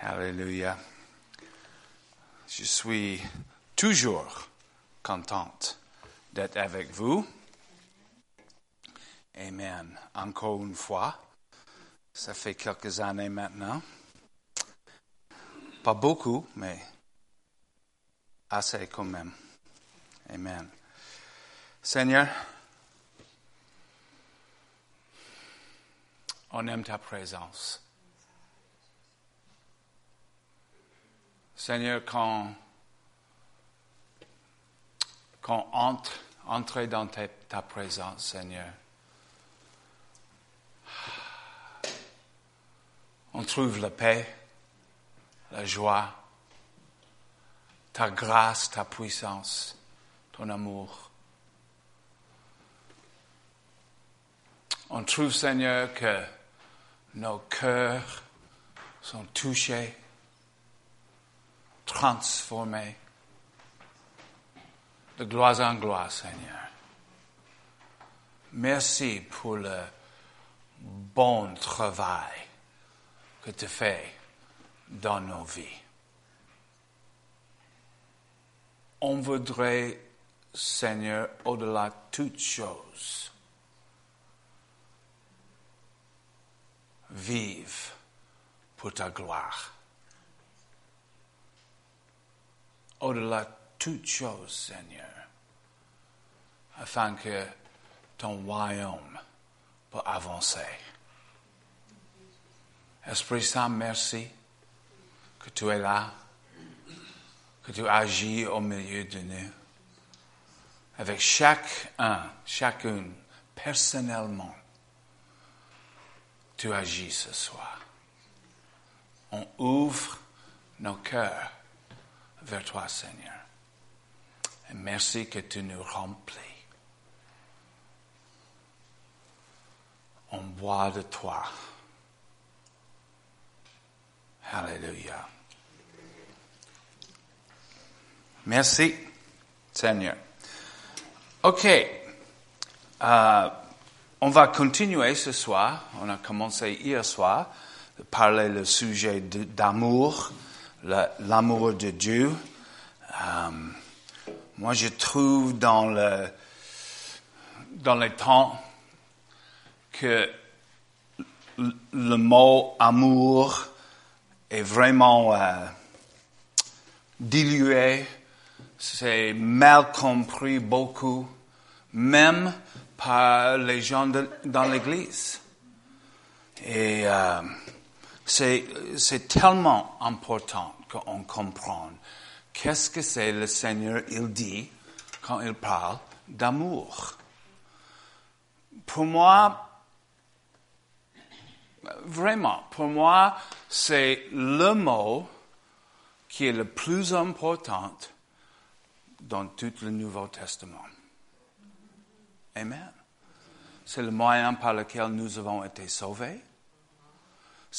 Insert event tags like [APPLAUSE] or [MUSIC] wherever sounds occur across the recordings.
Alléluia. Je suis toujours contente d'être avec vous. Amen. Encore une fois, ça fait quelques années maintenant. Pas beaucoup, mais assez quand même. Amen. Seigneur, on aime ta présence. Seigneur, quand, quand entre, entre dans ta présence, Seigneur, on trouve la paix, la joie, ta grâce, ta puissance, ton amour. On trouve, Seigneur, que nos cœurs sont touchés, transformés de gloire en gloire, Seigneur. Merci pour le bon travail que tu fais dans nos vies. On voudrait, Seigneur, au-delà de toutes choses, vivre pour ta gloire. Au-delà de toutes choses, Seigneur, afin que ton royaume peut avancer. Esprit Saint, merci que tu es là, que tu agis au milieu de nous. Avec chacun, chacune, personnellement, tu agis ce soir. On ouvre nos cœurs vers toi, Seigneur. Merci que tu nous remplis. On boit de toi. Alléluia. Merci, Seigneur. OK. Euh, on va continuer ce soir. On a commencé hier soir de parler le sujet d'amour, l'amour de Dieu. Euh, moi, je trouve dans le dans les temps que le mot amour est vraiment euh, dilué, c'est mal compris beaucoup, même par les gens dans l'Église. Et euh, c'est, tellement important qu'on comprenne qu'est-ce que c'est le Seigneur, il dit quand il parle d'amour. Pour moi, vraiment, pour moi, c'est le mot qui est le plus important dans tout le Nouveau Testament. Amen. C'est le moyen par lequel nous avons été sauvés.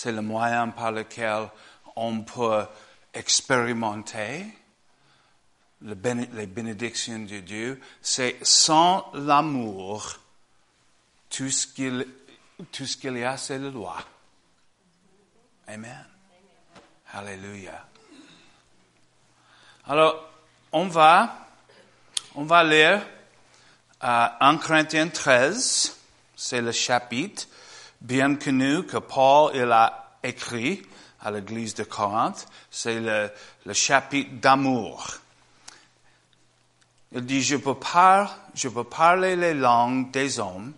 C'est le moyen par lequel on peut expérimenter les bénédictions de Dieu. C'est sans l'amour, tout ce qu'il tout y a, c'est la loi. Amen. Alléluia. Alors, on va, on va lire euh, 1 Corinthiens 13, c'est le chapitre bien connu que Paul il a écrit à l'église de Corinthe, c'est le, chapitre d'amour. Il dit, je peux, parler les langues des hommes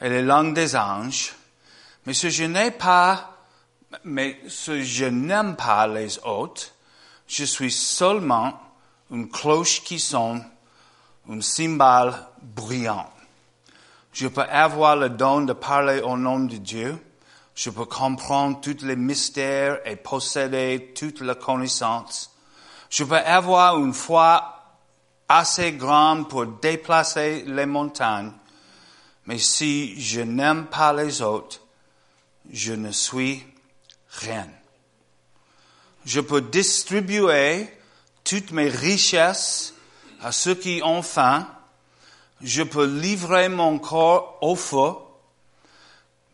et les langues des anges, mais si je n'aime pas les autres, je suis seulement une cloche qui sonne, un cymbale bruyant. Je peux avoir le don de parler au nom de Dieu. Je peux comprendre tous les mystères et posséder toute la connaissance. Je peux avoir une foi assez grande pour déplacer les montagnes. Mais si je n'aime pas les autres, je ne suis rien. Je peux distribuer toutes mes richesses à ceux qui ont faim. Je peux livrer mon corps au feu.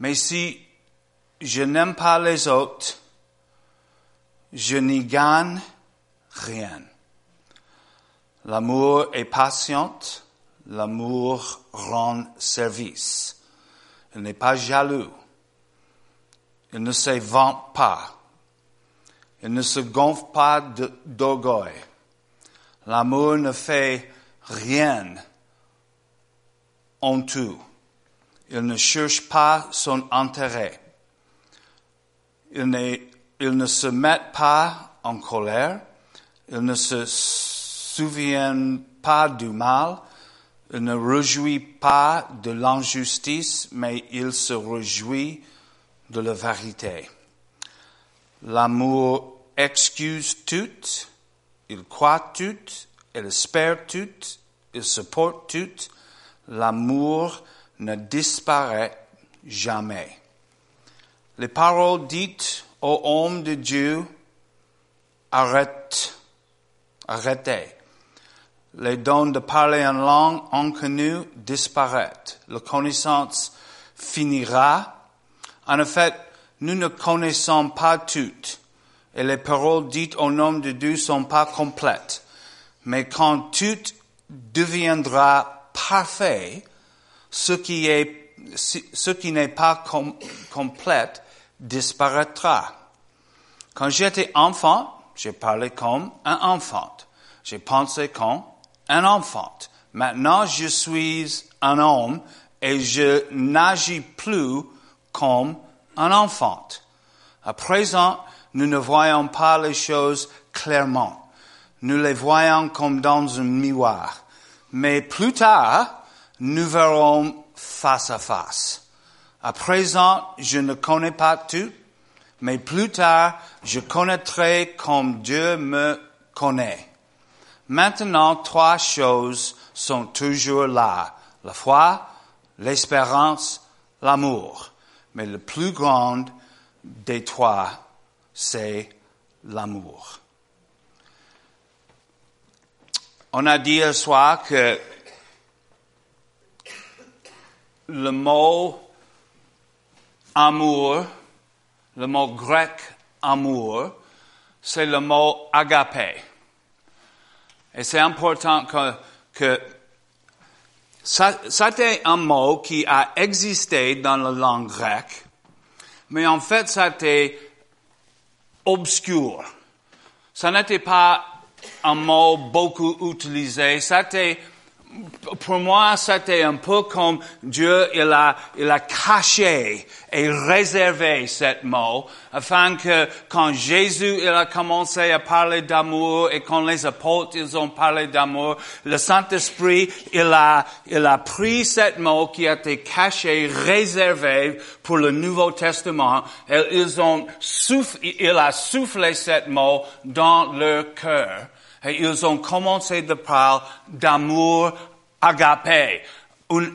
Mais si je n'aime pas les autres, je n'y gagne rien. L'amour est patient, l'amour rend service. Il n'est pas jaloux, il ne se vante pas, il ne se gonfle pas d'orgueil. L'amour ne fait rien en tout. Il ne cherche pas son intérêt. Il ne, se met pas en colère. Il ne se souvient pas du mal. Il ne réjouit pas de l'injustice, mais il se réjouit de la vérité. L'amour excuse tout, il croit tout, il espère tout, il supporte tout. L'amour ne disparaît jamais. Les paroles dites aux hommes de Dieu, arrête, arrêtez. Les dons de parler en langue inconnue disparaissent. La connaissance finira. En effet, nous ne connaissons pas toutes et les paroles dites au nom de Dieu sont pas complètes. Mais quand tout deviendra parfait, ce qui n'est pas complète disparaîtra. Quand j'étais enfant, j'ai parlé comme un enfant. J'ai pensé comme un enfant. Maintenant, je suis un homme et je n'agis plus comme un enfant. À présent, nous ne voyons pas les choses clairement. Nous les voyons comme dans un miroir. Mais plus tard, nous verrons face à face. À présent, je ne connais pas tout, mais plus tard, je connaîtrai comme Dieu me connaît. Maintenant, trois choses sont toujours là. La foi, l'espérance, l'amour. Mais le plus grand des trois, c'est l'amour. On a dit ce soir que le mot amour, le mot grec amour, c'est le mot agapé. Et c'est important que, que ça, c'était un mot qui a existé dans la langue grecque, mais en fait, ça était obscur. Ça n'était pas un mot beaucoup utilisé. C'était, pour moi, c'était un peu comme Dieu, il a, il a caché et réservé ce mot afin que quand Jésus, il a commencé à parler d'amour et quand les apôtres, ils ont parlé d'amour, le Saint-Esprit, il a, il a pris ce mot qui été caché, réservé pour le Nouveau Testament et ils ont il a soufflé ce mot dans leur cœur et ils ont commencé de parler d'amour agapé, un,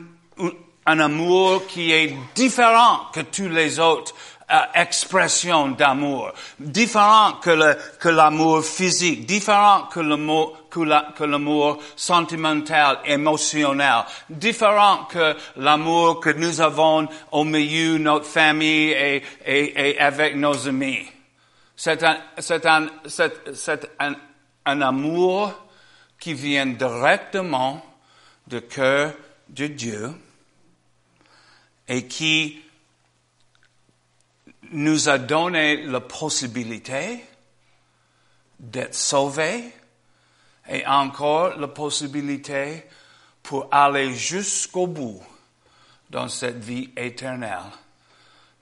un, amour qui est différent que tous les autres euh, expressions d'amour, différent que le, que l'amour physique, différent que l'amour que, la, que l'amour sentimental, émotionnel, différent que l'amour que nous avons au milieu de notre famille et, et, et avec nos amis. C'est un, c'est un, c'est, c'est un, un amour qui vient directement du cœur de Dieu et qui nous a donné la possibilité d'être sauvés et encore la possibilité pour aller jusqu'au bout dans cette vie éternelle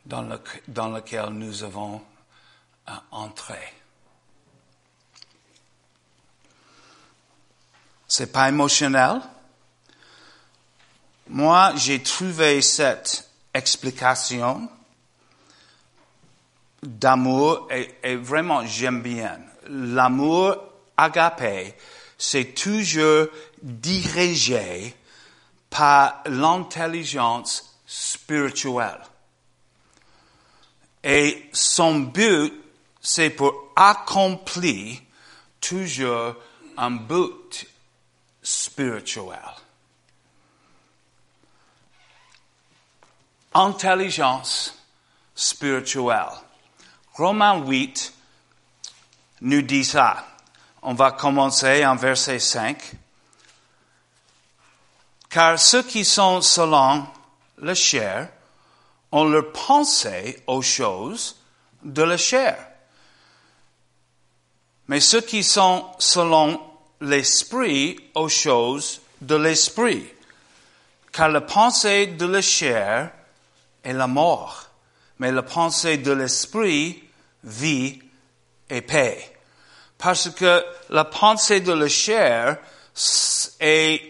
dans, le, dans laquelle nous avons euh, entré. C'est pas émotionnel. Moi, j'ai trouvé cette explication d'amour et, vraiment j'aime bien. L'amour agapé, c'est toujours dirigé par l'intelligence spirituelle. Et son but, c'est pour accomplir toujours un but spirituel. Intelligence spirituelle. Romains 8, nous dit ça. On va commencer en verset 5. Car ceux qui sont selon la chair ont leur pensée aux choses de la chair. Mais ceux qui sont selon l'esprit aux choses de l'esprit. Car la pensée de la chair est la mort, mais la pensée de l'esprit, vie et paix. Parce que la pensée de la chair est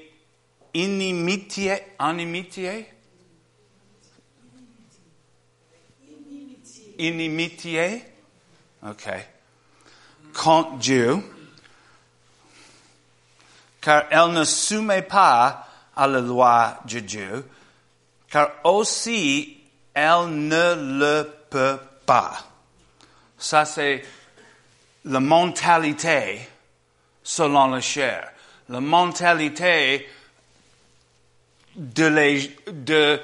inimitié, inimitié, inimitié, ok, contre Dieu, car elle ne soumet pas à la loi de Dieu, car aussi elle ne le peut pas. Ça, c'est la mentalité selon la chair. La mentalité de, les, de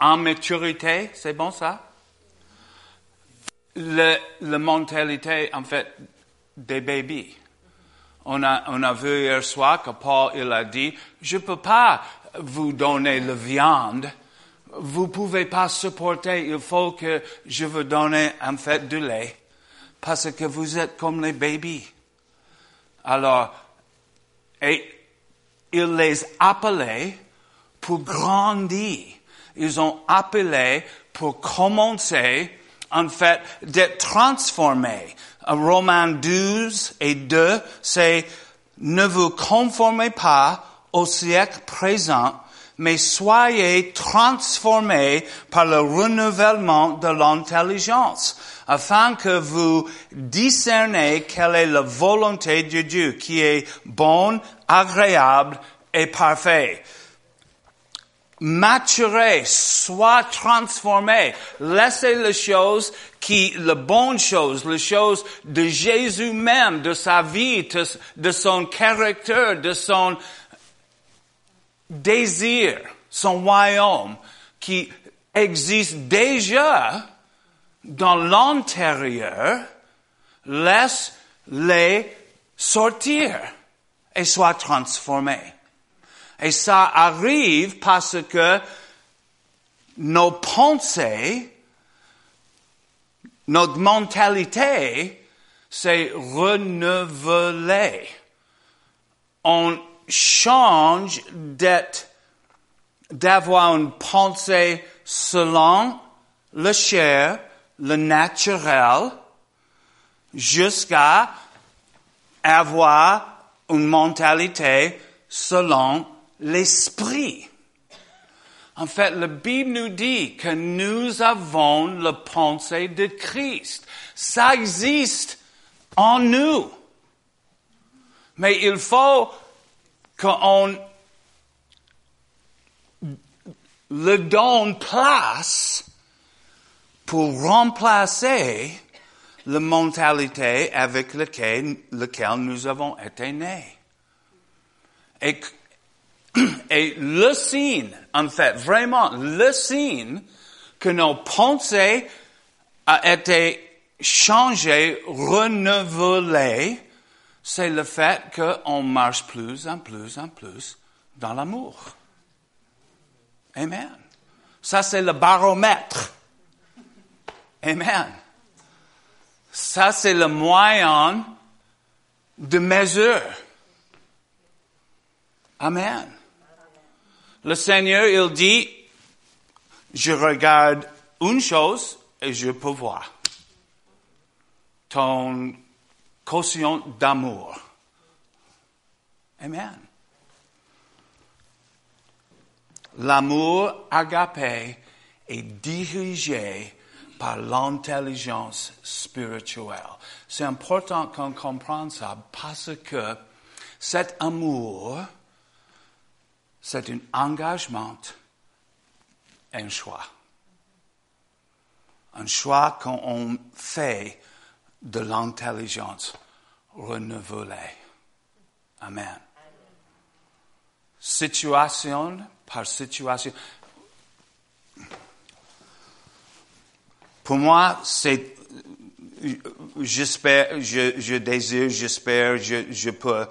maturité, c'est bon ça? Le, la mentalité, en fait, des bébés. On a, vu hier soir que Paul, il a dit, je peux pas vous donner la viande. Vous pouvez pas supporter. Il faut que je vous donne, en fait, du lait. Parce que vous êtes comme les bébés. Alors, et il les appelait pour grandir. Ils ont appelé pour commencer, en fait, d'être transformés. Romains 12 et 2, c'est ne vous conformez pas au siècle présent, mais soyez transformés par le renouvellement de l'intelligence, afin que vous discernez quelle est la volonté de Dieu, qui est bonne, agréable et parfaite maturez, soit transformé. Laissez les choses qui, les bonnes choses, les choses de Jésus même, de sa vie, de, son caractère, de son désir, son royaume, qui existe déjà dans l'intérieur, laisse-les sortir et soient transformés. Et ça arrive parce que nos pensées, notre mentalité s'est renouvelée. On change d'être, d'avoir une pensée selon le chair, le naturel, jusqu'à avoir une mentalité selon l'esprit. En fait, la Bible nous dit que nous avons la pensée de Christ. Ça existe en nous. Mais il faut qu'on le donne place pour remplacer la mentalité avec laquelle, nous avons été nés. Et [CLEARS THROAT] et le signe, en fait, vraiment, le signe que nos pensées ont été changées, renouvelées, c'est le fait qu'on marche plus en plus en plus dans l'amour. Amen. Ça, c'est le baromètre. Amen. Ça, c'est le moyen de mesure. Amen. Le Seigneur, il dit, je regarde une chose et je peux voir. Ton quotient d'amour. Amen. L'amour agapé est dirigé par l'intelligence spirituelle. C'est important qu'on comprenne ça parce que cet amour c'est un engagement, un choix. Un choix qu'on fait de l'intelligence renouvelée. Amen. Situation par situation. Pour moi, c'est j'espère, je, je désire, j'espère, je, je peux,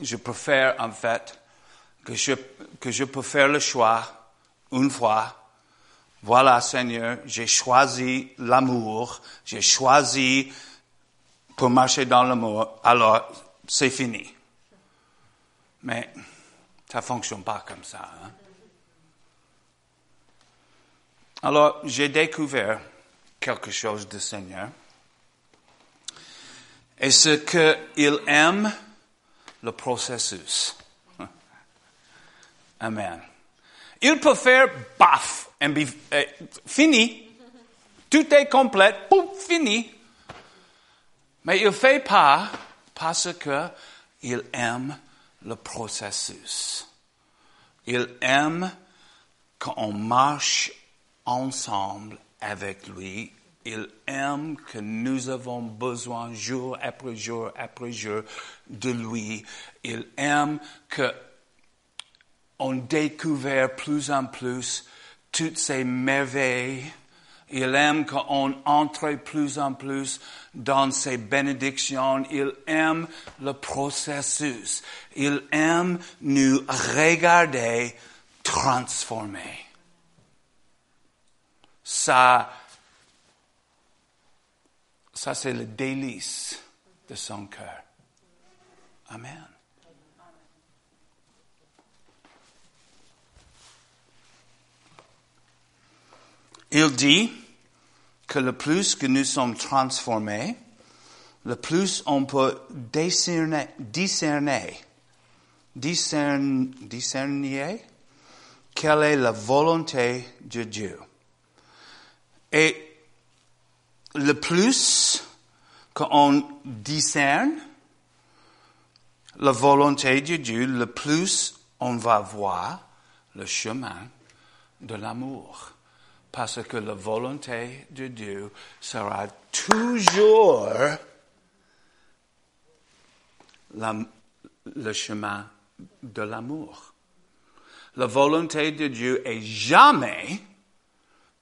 je préfère en fait que je, que je peux faire le choix une fois. Voilà, Seigneur, j'ai choisi l'amour, j'ai choisi pour marcher dans l'amour, alors c'est fini. Mais ça fonctionne pas comme ça. Hein? Alors, j'ai découvert quelque chose du Seigneur. Et ce qu'il aime, le processus. Amen. Il peut faire baf, et euh, fini. Tout est complet, pouf, fini. Mais il ne fait pas parce que il aime le processus. Il aime quand on marche ensemble avec lui. Il aime que nous avons besoin jour après jour après jour de lui. Il aime que on découvre plus en plus toutes ces merveilles. Il aime qu'on entre plus en plus dans ses bénédictions. Il aime le processus. Il aime nous regarder transformer. Ça, ça c'est le délice de son cœur. Amen. Il dit que le plus que nous sommes transformés, le plus on peut discerner, discerner, discerner, discerner quelle est la volonté de Dieu. Et le plus qu'on discerne la volonté de Dieu, le plus on va voir le chemin de l'amour. Parce que la volonté de Dieu sera toujours le chemin de l'amour. La volonté de Dieu est jamais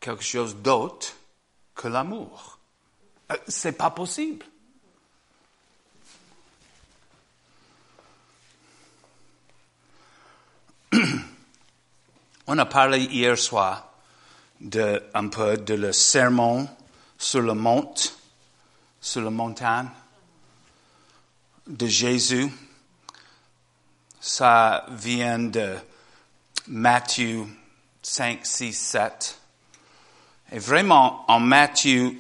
quelque chose d'autre que l'amour. Euh, c'est pas possible. [CLEARS THROAT] On a parlé hier soir de, un peu de le sermon sur le mont, sur la montagne de Jésus. Ça vient de Matthieu 5, 6, 7. Et vraiment, en Matthieu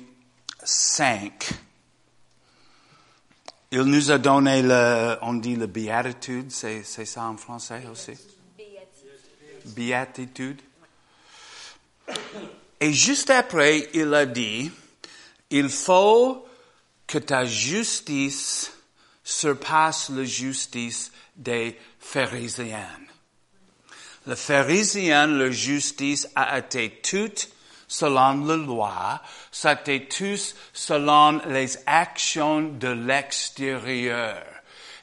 5, il nous a donné le, on dit le béatitude, c'est, c'est ça en français aussi? Béatitude. Et juste après, il a dit, il faut que ta justice surpasse la justice des pharisiens. Le pharisien, la justice a été toute selon la loi, c'était tous selon les actions de l'extérieur.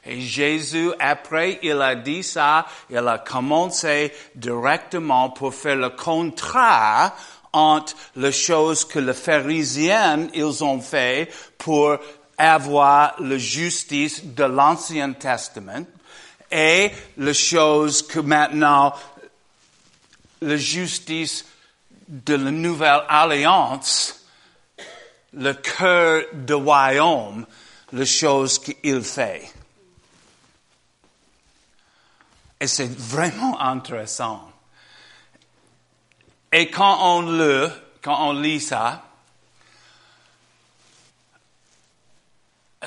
Et Jésus, après, il a dit ça, il a commencé directement pour faire le contraire entre les choses que les pharisiens, ils ont fait pour avoir la justice de l'Ancien Testament et les choses que maintenant la justice de la nouvelle alliance, le cœur du royaume, les choses qu'il fait. Et c'est vraiment intéressant. Et quand on le, quand on lit ça,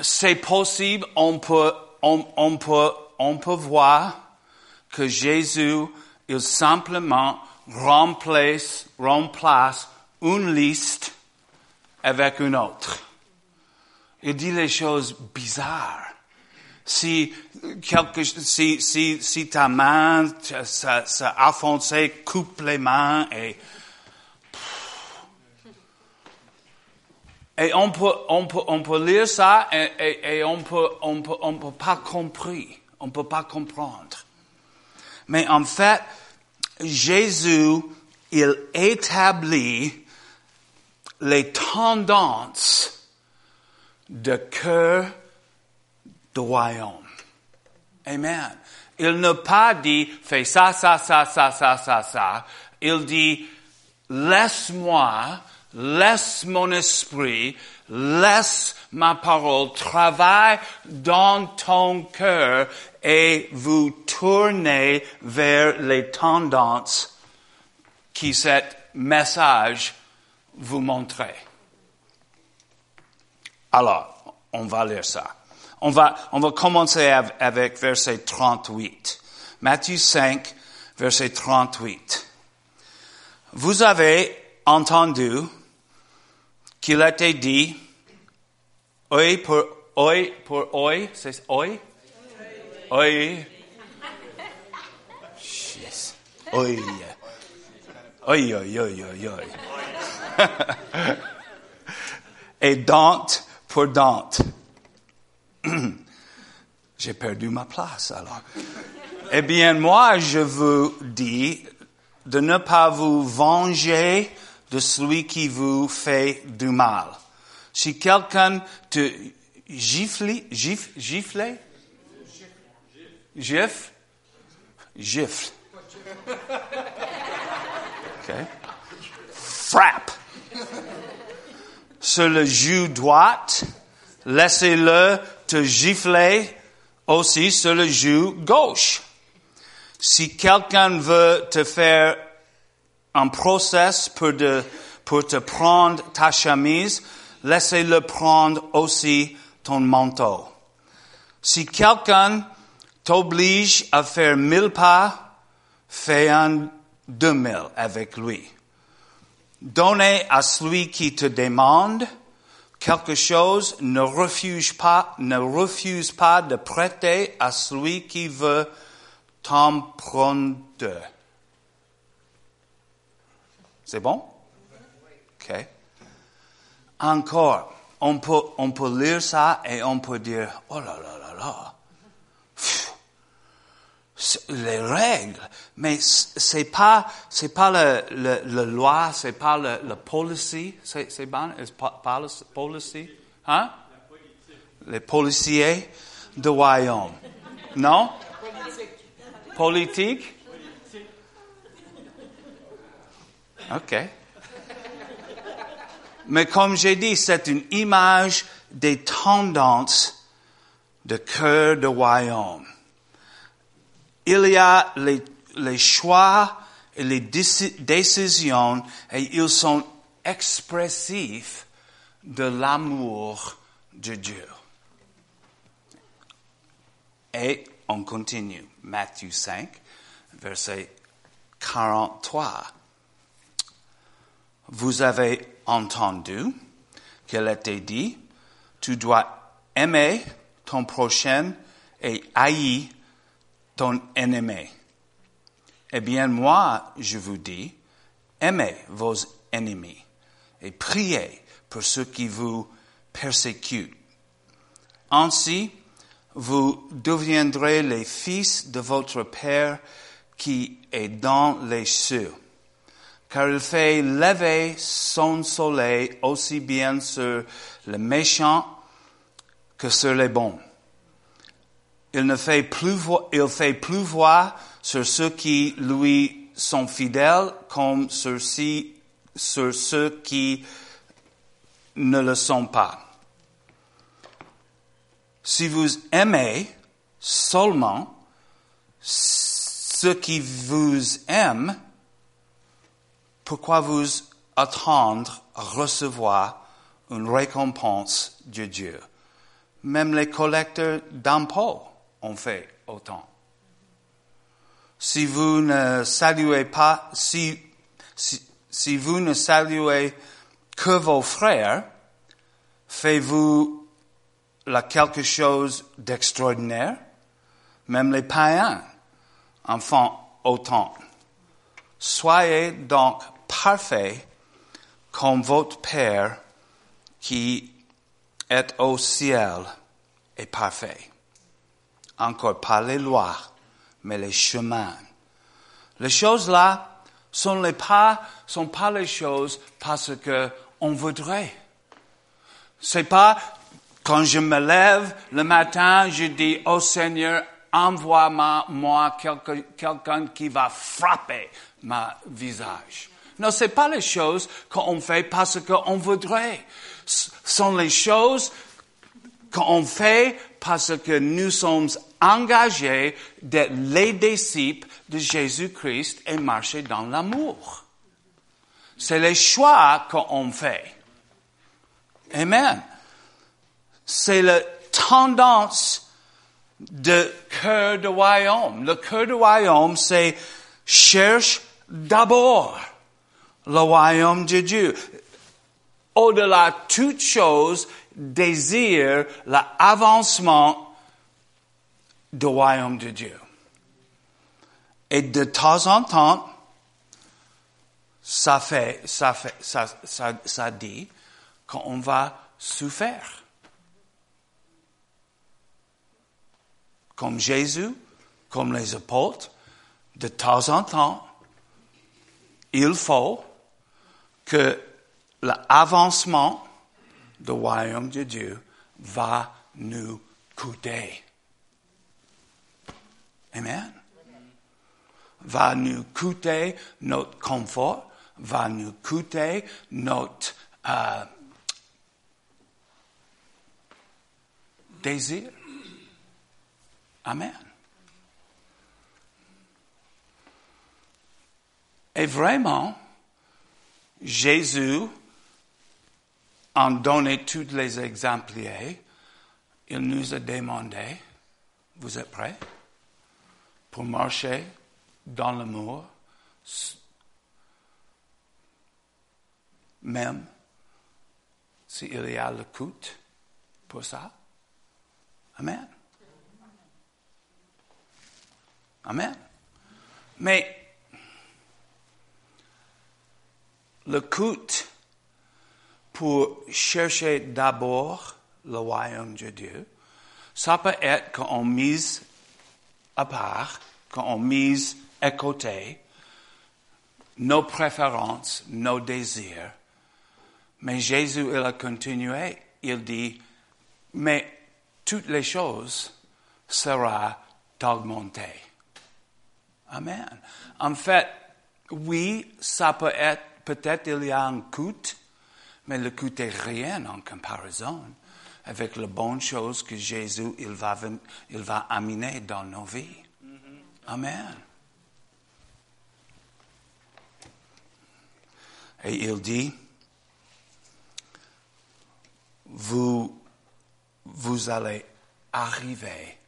c'est possible, on peut, on, peut, on peut voir que Jésus, il simplement remplace, remplace une liste avec une autre. Il dit les choses bizarres. Si, quelque, si, si, si ta main s'est enfoncée, coupe les mains et, et on peut, on peut, on peut lire ça et, et, et on peut, on peut, on peut pas comprendre. On peut pas comprendre. Mais en fait, Jésus, il établit les tendances de cœur du royaume. Amen. Il n'a pas dit fais ça, ça, ça, ça, ça, ça, ça. Il dit laisse-moi, laisse mon esprit, laisse ma parole, travaille dans ton cœur et vous tournez vers les tendances qui cet message vous montrait. Alors, on va lire ça. On va, on va commencer avec verset 38. Matthieu 5, verset 38. Vous avez entendu qu'il a été dit, œil pour œil pour œil, c'est œil? Œil. Œil. Œil, œil, œil, œil. Et dent pour dent. [CLEARS THROAT] J'ai perdu ma place alors. Eh bien, moi, je vous dis de ne pas vous venger de celui qui vous fait du mal. Si quelqu'un te gifle, gifle, gifle, gifle, gifle. Okay. Frappe. Sur le joue droite, laissez-le te gifler aussi sur le joue gauche. Si quelqu'un veut te faire un process pour, te prendre ta chemise, laissez-le prendre aussi ton manteau. Si quelqu'un t'oblige à faire mille pas, fais un deux mille avec lui. Donnez à celui qui te demande quelque chose, ne refuse pas, ne refuse pas de prêter à celui qui veut t'en prendre. C'est bon? OK. Encore, on peut, on peut lire ça et on peut dire, oh là là là là. les règles, mais c'est pas, c'est pas le, le, le loi, c'est pas le, le policy, c'est, c'est bon, policy, hein? Les policiers de royaume. Non? Politique? OK. Mais comme j'ai dit, c'est une image des tendances de cœur de royaume. Il y a les, les choix et les décisions et ils sont expressifs de l'amour de Dieu. Et on continue. Matthieu 5, verset 43. Vous avez entendu qu'il été dit, tu dois aimer ton prochain et haïr ton ennemi. Eh bien, moi, je vous dis, aimez vos ennemis et priez pour ceux qui vous persécutent. Ainsi, vous deviendrez les fils de votre Père qui est dans les cieux. Car il fait lever son soleil aussi bien sur les méchants que sur les bons. Il ne fait plus, il fait sur ceux qui lui sont fidèles comme sur, sur ceux qui ne le sont pas. Si vous aimez seulement ceux qui vous aiment, pourquoi vous attendre à recevoir une récompense de Dieu? Même les collecteurs d'impôts ont fait autant. Si vous ne saluez pas, si, si, si vous ne saluez que vos frères, faites-vous là quelque chose d'extraordinaire. Même les païens en font autant. Soyez donc parfaits comme votre Père qui est au ciel est parfait. Encore pas les lois, mais les chemins. Les choses là sont les pas, sont pas les choses parce que on voudrait. C'est pas quand je me lève le matin, je dis, oh Seigneur, envoie-moi quelqu'un qui va frapper ma visage. Non, c'est pas les choses qu'on fait parce qu'on voudrait. Ce sont les choses qu'on fait parce que nous sommes engagés d'être les disciples de Jésus-Christ et marcher dans l'amour. C'est les choix qu'on fait. Amen. C'est la tendance de cœur de royaume. Le cœur de royaume, c'est cherche d'abord le royaume de Dieu. Au-delà de toute chose, désire l'avancement du royaume de Dieu. Et de temps en temps, ça fait, ça fait, ça, dit qu'on va souffrir. Comme Jésus, comme les apôtres, de temps en temps, il faut que l'avancement du royaume de Dieu va nous coûter. Amen. Va nous coûter notre confort, va nous coûter notre euh, désir. Amen. Et vraiment, Jésus en donné tous les exemplaires. Il nous a demandé, vous êtes prêts? Pour marcher dans l'amour, même s'il y a le coût pour ça. Amen. Amen. Mais le coût pour chercher d'abord le royaume de Dieu, ça peut être qu'on mise à part, qu'on mise à côté nos préférences, nos désirs. Mais Jésus, il a continué. Il dit, mais toutes les choses seront augmentées. Amen. En fait, oui, ça peut être, peut-être il y a un coût, mais le coût est rien en comparaison avec les bonnes choses que Jésus il va, il va amener dans nos vies. Amen. Et il dit, vous, vous allez arriver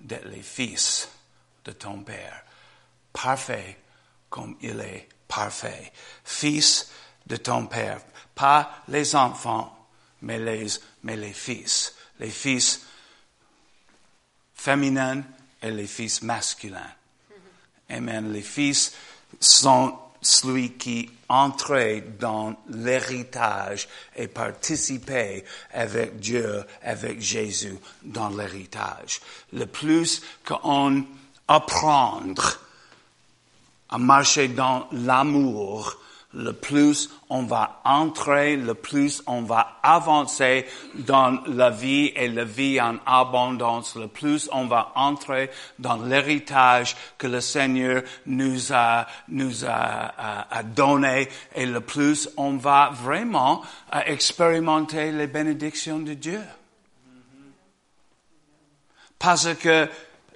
d'être les fils de ton Père, parfait comme il est parfait, fils de ton Père. Pas les enfants, mais les, mais les fils. Les fils féminins et les fils masculins. Amen. Les fils sont celui qui entrait dans l'héritage et participait avec Dieu, avec Jésus dans l'héritage. Le plus qu'on apprend à marcher dans l'amour, le plus on va entrer, le plus on va avancer dans la vie et la vie en abondance, le plus on va entrer dans l'héritage que le Seigneur nous a, nous a, donné et le plus on va vraiment expérimenter les bénédictions de Dieu. Parce que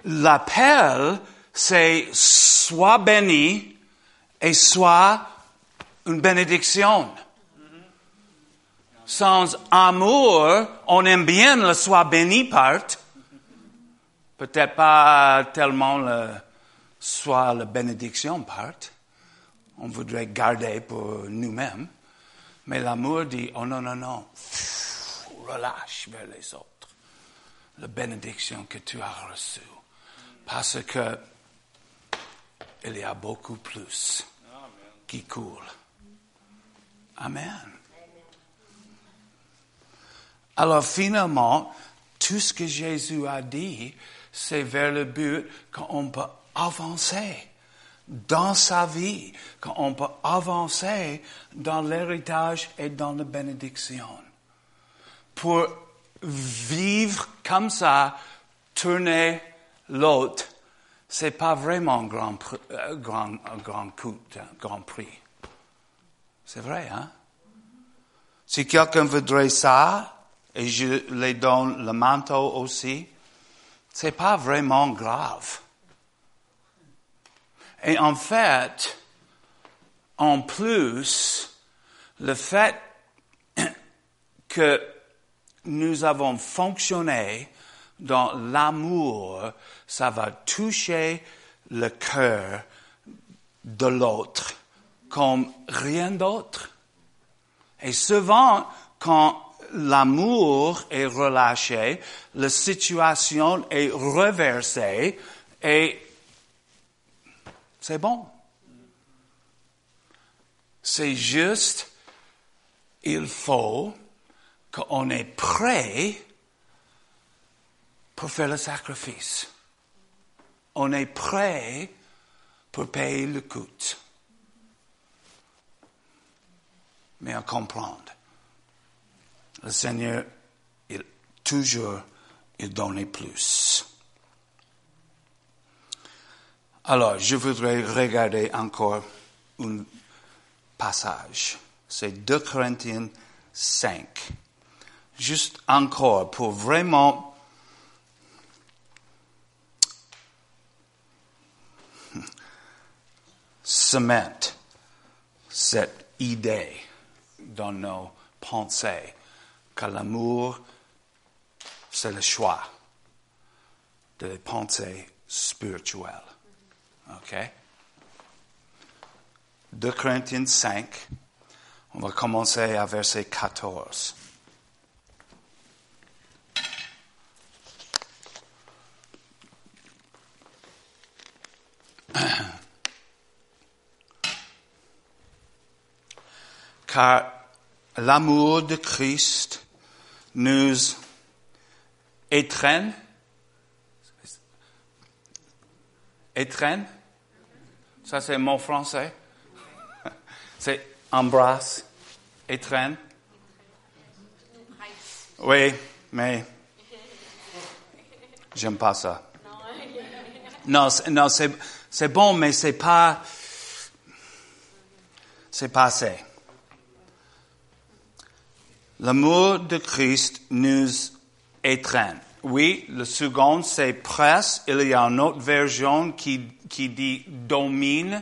l'appel, c'est soit béni et soit une bénédiction. Sans amour, on aime bien le soit béni part. Peut-être pas tellement le soit la bénédiction part. On voudrait garder pour nous-mêmes. Mais l'amour dit, oh non, non, non, relâche vers les autres. La bénédiction que tu as reçue. Parce que il y a beaucoup plus qui coule. Amen. Alors finalement, tout ce que Jésus a dit, c'est vers le but qu'on peut avancer dans sa vie qu'on peut avancer dans l'héritage et dans la bénédiction. Pour vivre comme ça, tourner l'autre, c'est pas vraiment grand, euh, grand, grand grand prix. C'est vrai, hein? Si quelqu'un voudrait ça, et je les donne le manteau aussi, c'est pas vraiment grave. Et en fait, en plus, le fait [COUGHS] que nous avons fonctionné dans l'amour, ça va toucher le cœur de l'autre comme rien d'autre. Et souvent, quand l'amour est relâché, la situation est reversée et c'est bon. C'est juste, il faut qu'on est prêt pour faire le sacrifice. On est prêt pour payer le coût. Mais à comprendre. Le Seigneur, il, toujours, il donnait plus. Alors, je voudrais regarder encore un passage. C'est 2 Corinthiens 5. Juste encore pour vraiment [LAUGHS] cement cette idée dans nos pensées que l'amour, c'est le choix de les pensées spirituelles. OK? 2 Corinthiens 5, on va commencer à verset 14. [CLEARS THROAT] Car l'amour de Christ nous étreint, étreint, ça c'est mon français, [LAUGHS] c'est embrasse, étreint. Oui, mais j'aime pas ça. Non, non, c'est, bon, mais c'est pas, c'est pas assez. L'amour de Christ nous étreint. Oui, le second, c'est presse. Il y a une autre version qui, qui dit domine.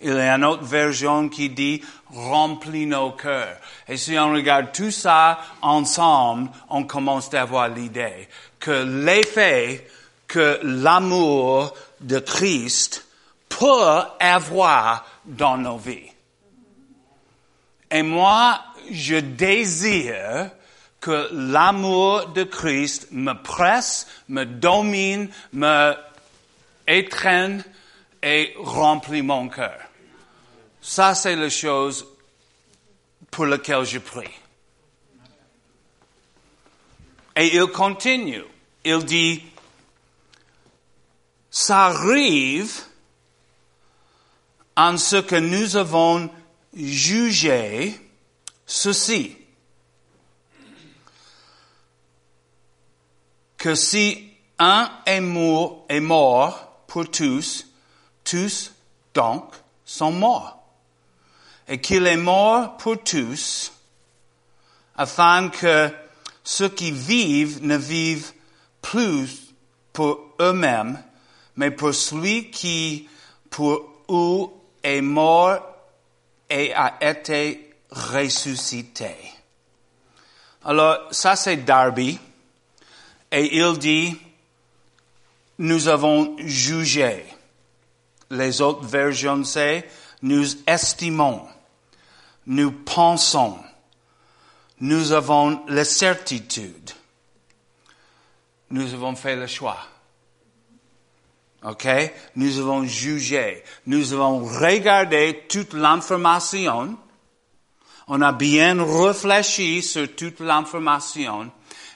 Il y a une autre version qui dit remplit nos cœurs. Et si on regarde tout ça ensemble, on commence à avoir l'idée que l'effet que l'amour de Christ peut avoir dans nos vies. Et moi, je désire que l'amour de Christ me presse, me domine, me étreigne et remplit mon cœur. Ça, c'est la chose pour laquelle je prie. Et il continue. Il dit, ça arrive en ce que nous avons jugé ceci, que si un est mort, est mort pour tous, tous donc sont morts. Et qu'il est mort pour tous, afin que ceux qui vivent ne vivent plus pour eux-mêmes, mais pour celui qui pour eux est mort et a été ressuscité. Alors, ça c'est Darby. Et il dit, nous avons jugé. Les autres versions c'est, nous estimons, nous pensons, nous avons la certitude. Nous avons fait le choix. OK? Nous avons jugé. Nous avons regardé toute l'information on a bien réfléchi sur toute l'information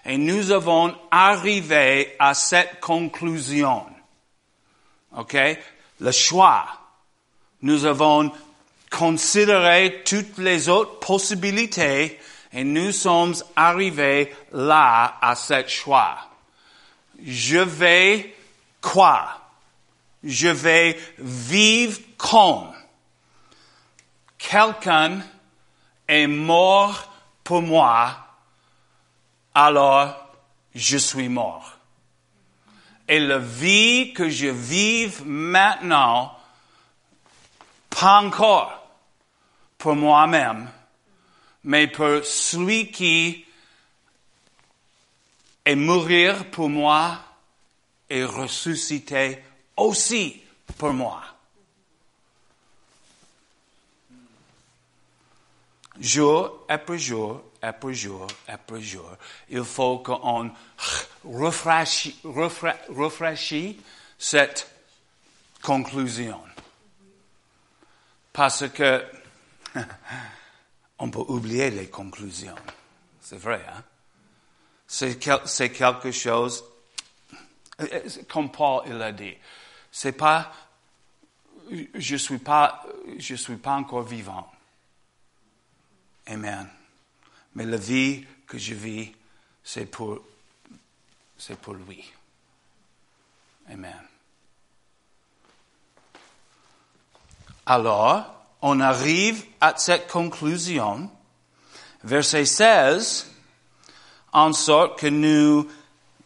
et nous avons arrivé à cette conclusion. OK? Le choix nous avons considéré toutes les autres possibilités et nous sommes arrivés là à cette choix. Je vais quoi? Je vais vivre comme quelqu'un est mort pour moi, alors je suis mort. Et la vie que je vive maintenant, pas encore pour moi-même, mais pour celui qui est mourir pour moi et ressusciter aussi pour moi. Jour après jour, après jour, après jour, il faut qu'on rafraîchisse, cette conclusion. Parce que [LAUGHS] on peut oublier les conclusions. C'est vrai, hein? C'est, quelque chose, comme Paul il a dit, c'est pas, je suis pas, je suis pas encore vivant. Amen. Mais la vie que je vis, c'est pour, c'est pour lui. Amen. Alors, on arrive à cette conclusion, verset 16, en sorte que nous,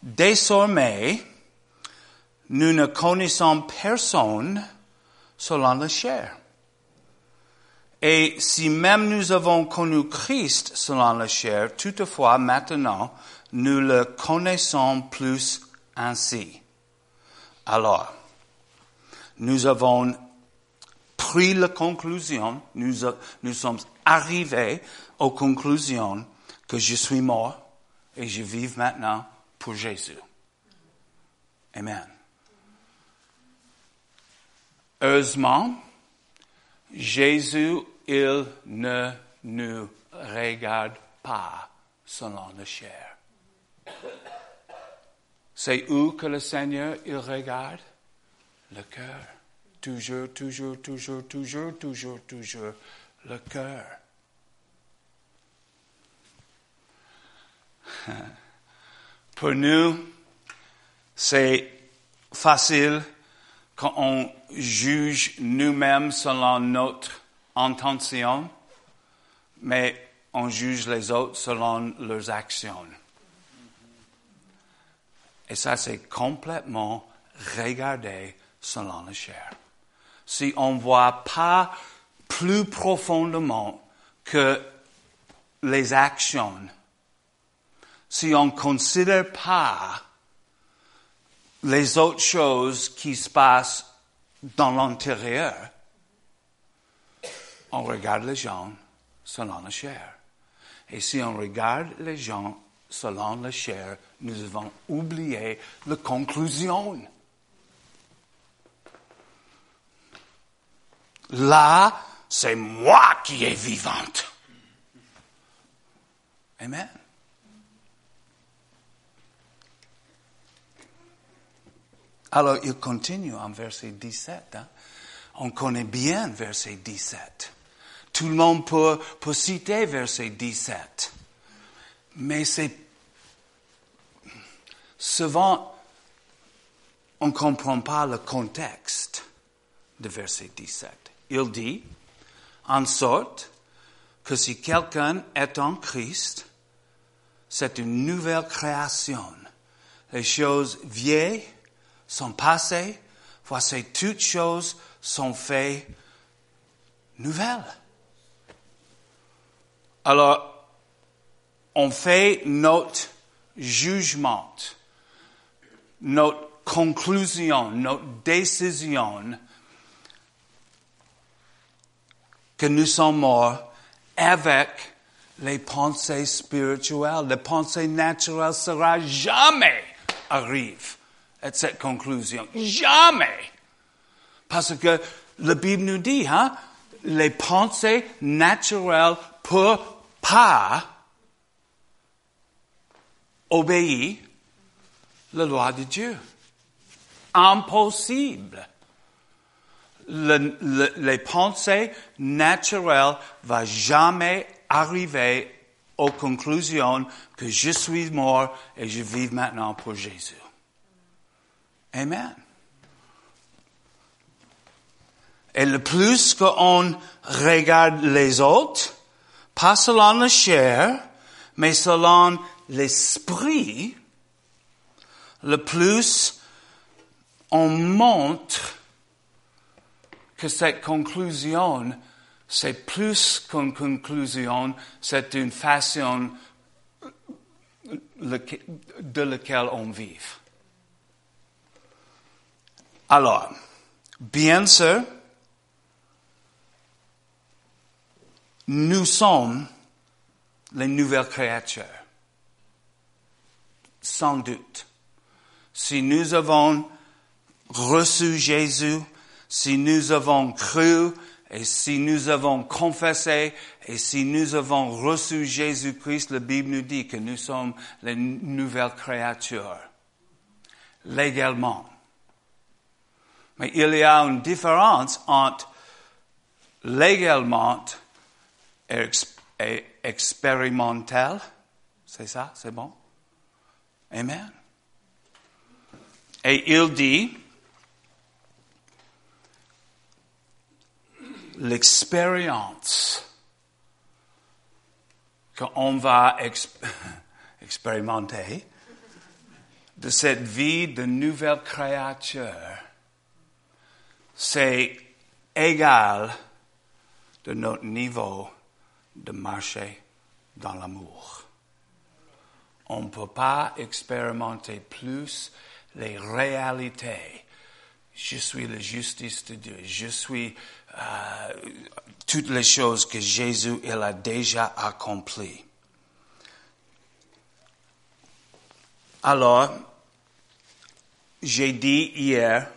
désormais, nous ne connaissons personne selon la chair. Et si même nous avons connu Christ selon la chair, toutefois maintenant, nous le connaissons plus ainsi. Alors, nous avons pris la conclusion, nous, sommes arrivés aux conclusions que je suis mort et je vis maintenant pour Jésus. Amen. Heureusement, Jésus, il ne nous regarde pas selon la chair. C'est où que le Seigneur, il regarde? Le cœur. Toujours, toujours, toujours, toujours, toujours, toujours, le cœur. [LAUGHS] Pour nous, c'est facile quand on juge nous-mêmes selon notre intention, mais on juge les autres selon leurs actions. Et ça, c'est complètement regarder selon la chair. Si on ne voit pas plus profondément que les actions, si on ne considère pas les autres choses qui se passent dans l'intérieur, on regarde les gens selon la chair. Et si on regarde les gens selon la chair, nous avons oublié la conclusion. Là, c'est moi qui est vivante. Amen. Alors il continue en verset 17. Hein. On connaît bien verset 17. Tout le monde peut, peut citer verset 17. Mais c'est souvent, on ne comprend pas le contexte de verset 17. Il dit, en sorte que si quelqu'un est en Christ, c'est une nouvelle création. Les choses vieilles sont passées, voici toutes choses sont faites nouvelles. Alors, on fait notre jugement, notre conclusion, notre décision que nous sommes morts avec les pensées spirituelles. Les pensées naturelles sera jamais arrive à cette conclusion. Jamais. Parce que la Bible nous dit, hein, les pensées naturelles peuvent pas obéir la loi de Dieu. Impossible. le- le- les pensées naturelles va jamais arriver aux conclusions que je suis mort et je vis maintenant pour Jésus. Amen. Et le plus qu'on regarde les autres, pas selon la chair, mais selon l'esprit, le plus on montre que cette conclusion, c'est plus qu'une conclusion, c'est une façon de laquelle on vit. Alors, bien sûr, nous sommes les nouvelles créatures. Sans doute. Si nous avons reçu Jésus, si nous avons cru, et si nous avons confessé, et si nous avons reçu Jésus-Christ, la Bible nous dit que nous sommes les nouvelles créatures. Légalement. Mais il y a une différence entre légalement et, ex- et expérimental. C'est ça? C'est bon? Amen. Et il dit, l'expérience qu'on va ex- [LAUGHS] expérimenter de cette vie de nouvelle créature, c'est égal de notre niveau de marcher dans l'amour. On ne peut pas expérimenter plus les réalités. Je suis la justice de Dieu. Je suis euh, toutes les choses que Jésus il a déjà accomplies. Alors, j'ai dit hier,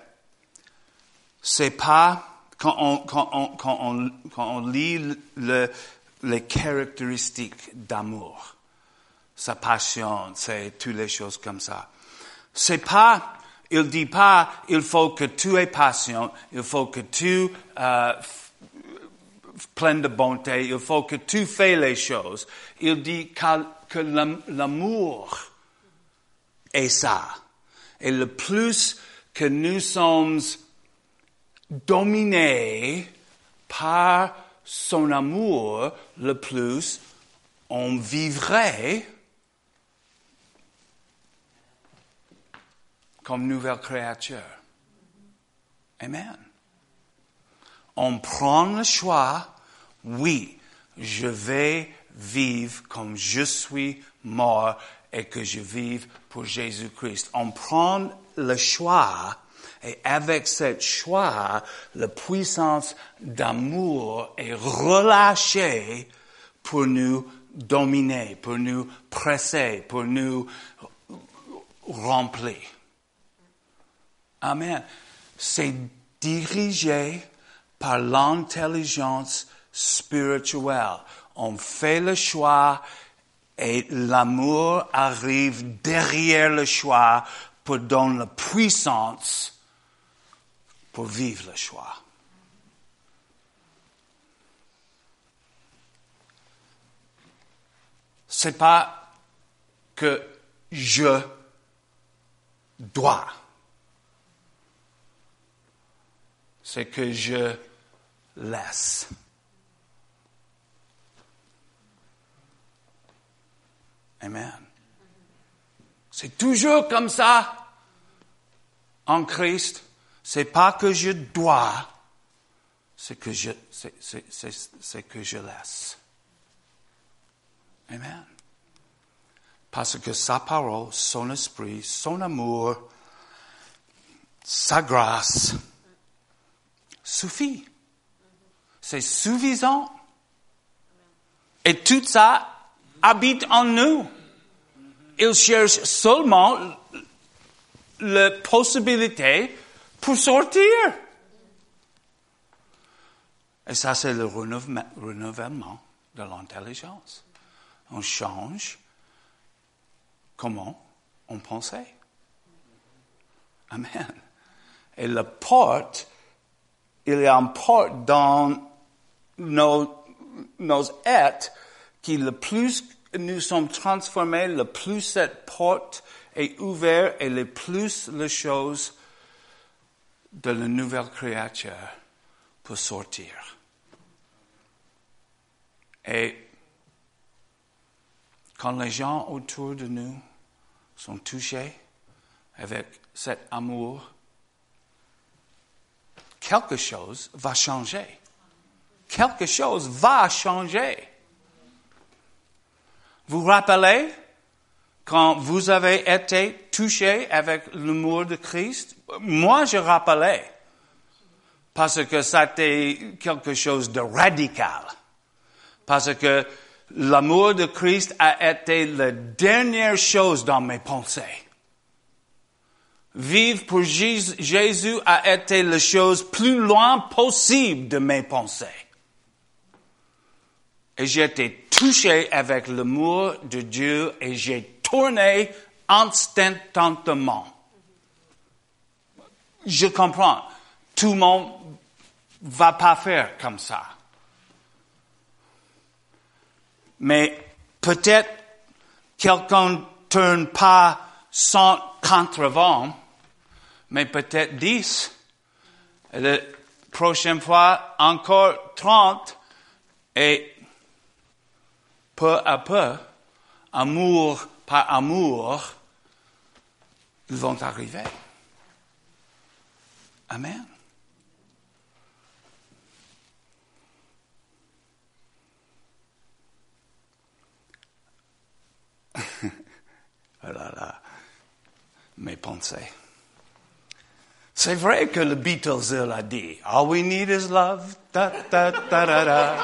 c'est pas quand on, quand on, quand on, quand on lit le- les caractéristiques d'amour, sa passion, c'est toutes les choses comme ça. C'est pas, il dit pas, il faut que tu aies passion, il faut que tu euh, plein de bonté, il faut que tu fais les choses. Il dit que l'am- l'amour est ça. Et le plus que nous sommes dominés par son amour, le plus on vivrait comme nouvelle créature. Amen. On prend le choix, oui, je vais vivre comme je suis mort et que je vive pour Jésus-Christ. On prend le choix et avec ce choix, la puissance d'amour est relâchée pour nous dominer, pour nous presser, pour nous remplir. Amen. C'est dirigé par l'intelligence spirituelle. On fait le choix et l'amour arrive derrière le choix pour donner la puissance pour vivre le choix. C'est pas que je dois. C'est que je laisse. Amen. C'est toujours comme ça en Christ. C'est pas que je dois, c'est que je, c'est, que je laisse. Amen. Parce que sa parole, son esprit, son amour, sa grâce suffit. C'est suffisant. Et tout ça habite en nous. Il cherche seulement la possibilité pour sortir. Et ça, c'est le renouvellement, de l'intelligence. On change comment on pensait. Amen. Et la porte il importe dans nos, nos êtres que le plus nous sommes transformés, le plus cette porte est ouverte et le plus les choses de la nouvelle créature peut sortir. Et quand les gens autour de nous sont touchés avec cet amour, quelque chose va changer. Quelque chose va changer. Vous rappelez quand vous avez été touché avec l'amour de Christ? Moi, je rappelais parce que c'était quelque chose de radical. Parce que l'amour de Christ a été la dernière chose dans mes pensées. Vivre pour Jésus a été la chose plus loin possible de mes pensées. Et été touché avec l'amour de Dieu et j'ai tourné instantanément. Je comprends. Tout le monde va pas faire comme ça. Mais peut-être quelqu'un tourne pas 180, mais peut-être 10. Et la prochaine fois, encore 30. Et peu à peu, amour par amour, vont arriver. Amen. [LAUGHS] oh là mes pensées. C'est vrai que le Beatles il a dit, All we need is love. Da, da, da, da, da.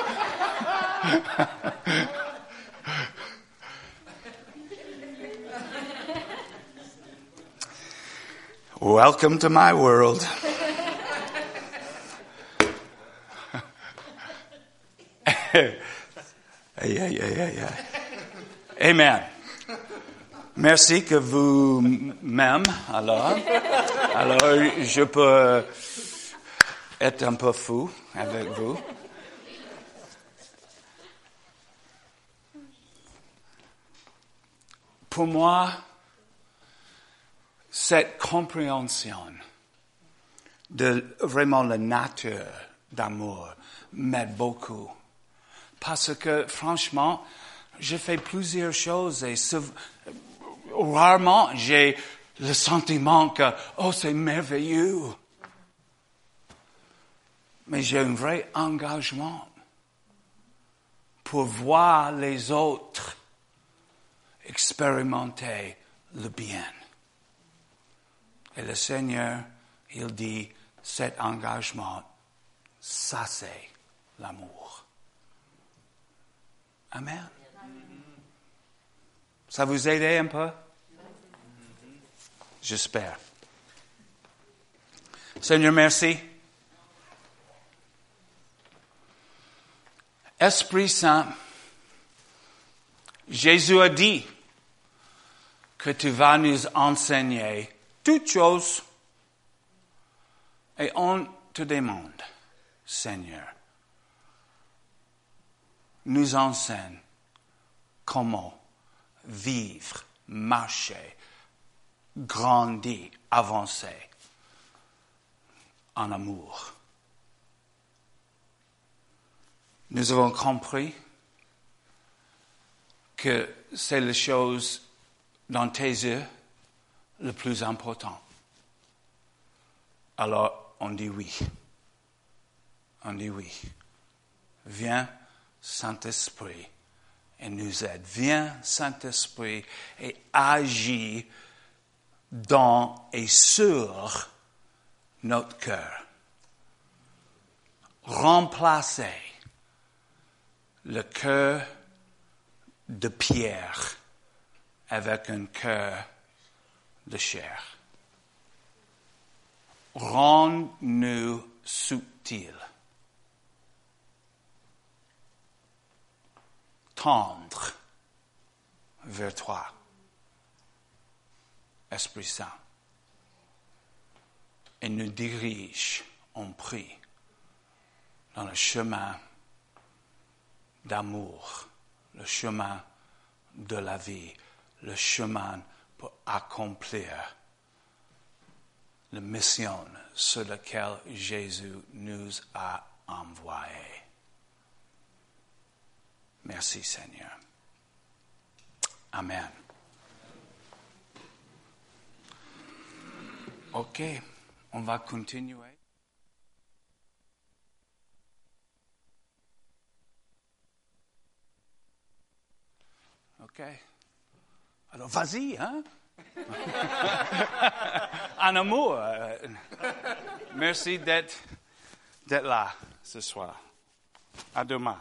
Welcome to my world. [LAUGHS] yeah, yeah, yeah, yeah. Amen. Merci que vous m'aimez, alors. Alors, je peux être un peu fou avec vous. Pour moi, cette compréhension de vraiment la nature d'amour m'aide beaucoup. Parce que franchement, j'ai fait plusieurs choses et rarement j'ai le sentiment que, oh, c'est merveilleux. Mais j'ai un vrai engagement pour voir les autres expérimenter le bien. Et le Seigneur, il dit, cet engagement, ça c'est l'amour. Amen. Ça vous aide un peu? J'espère. Seigneur, merci. Esprit Saint, Jésus a dit que tu vas nous enseigner toutes choses et on te demande, Seigneur, nous enseigne comment vivre, marcher, grandir, avancer en amour. Nous avons compris que c'est la chose dans tes yeux le plus important. Alors, on dit oui. On dit oui. Viens, Saint-Esprit, et nous aide. Viens, Saint-Esprit, et agis dans et sur notre cœur. Remplacer le cœur de pierre avec un cœur de chair. Rends-nous subtils, tendre. Vers toi, Esprit Saint, et nous dirige en prie dans le chemin d'amour, le chemin de la vie, le chemin accomplir la mission sur laquelle Jésus nous a envoyés. Merci Seigneur. Amen. OK, on va continuer. OK. Alors, vas-y, hein? En amour. euh, merci d'être, d'être là ce soir. À demain.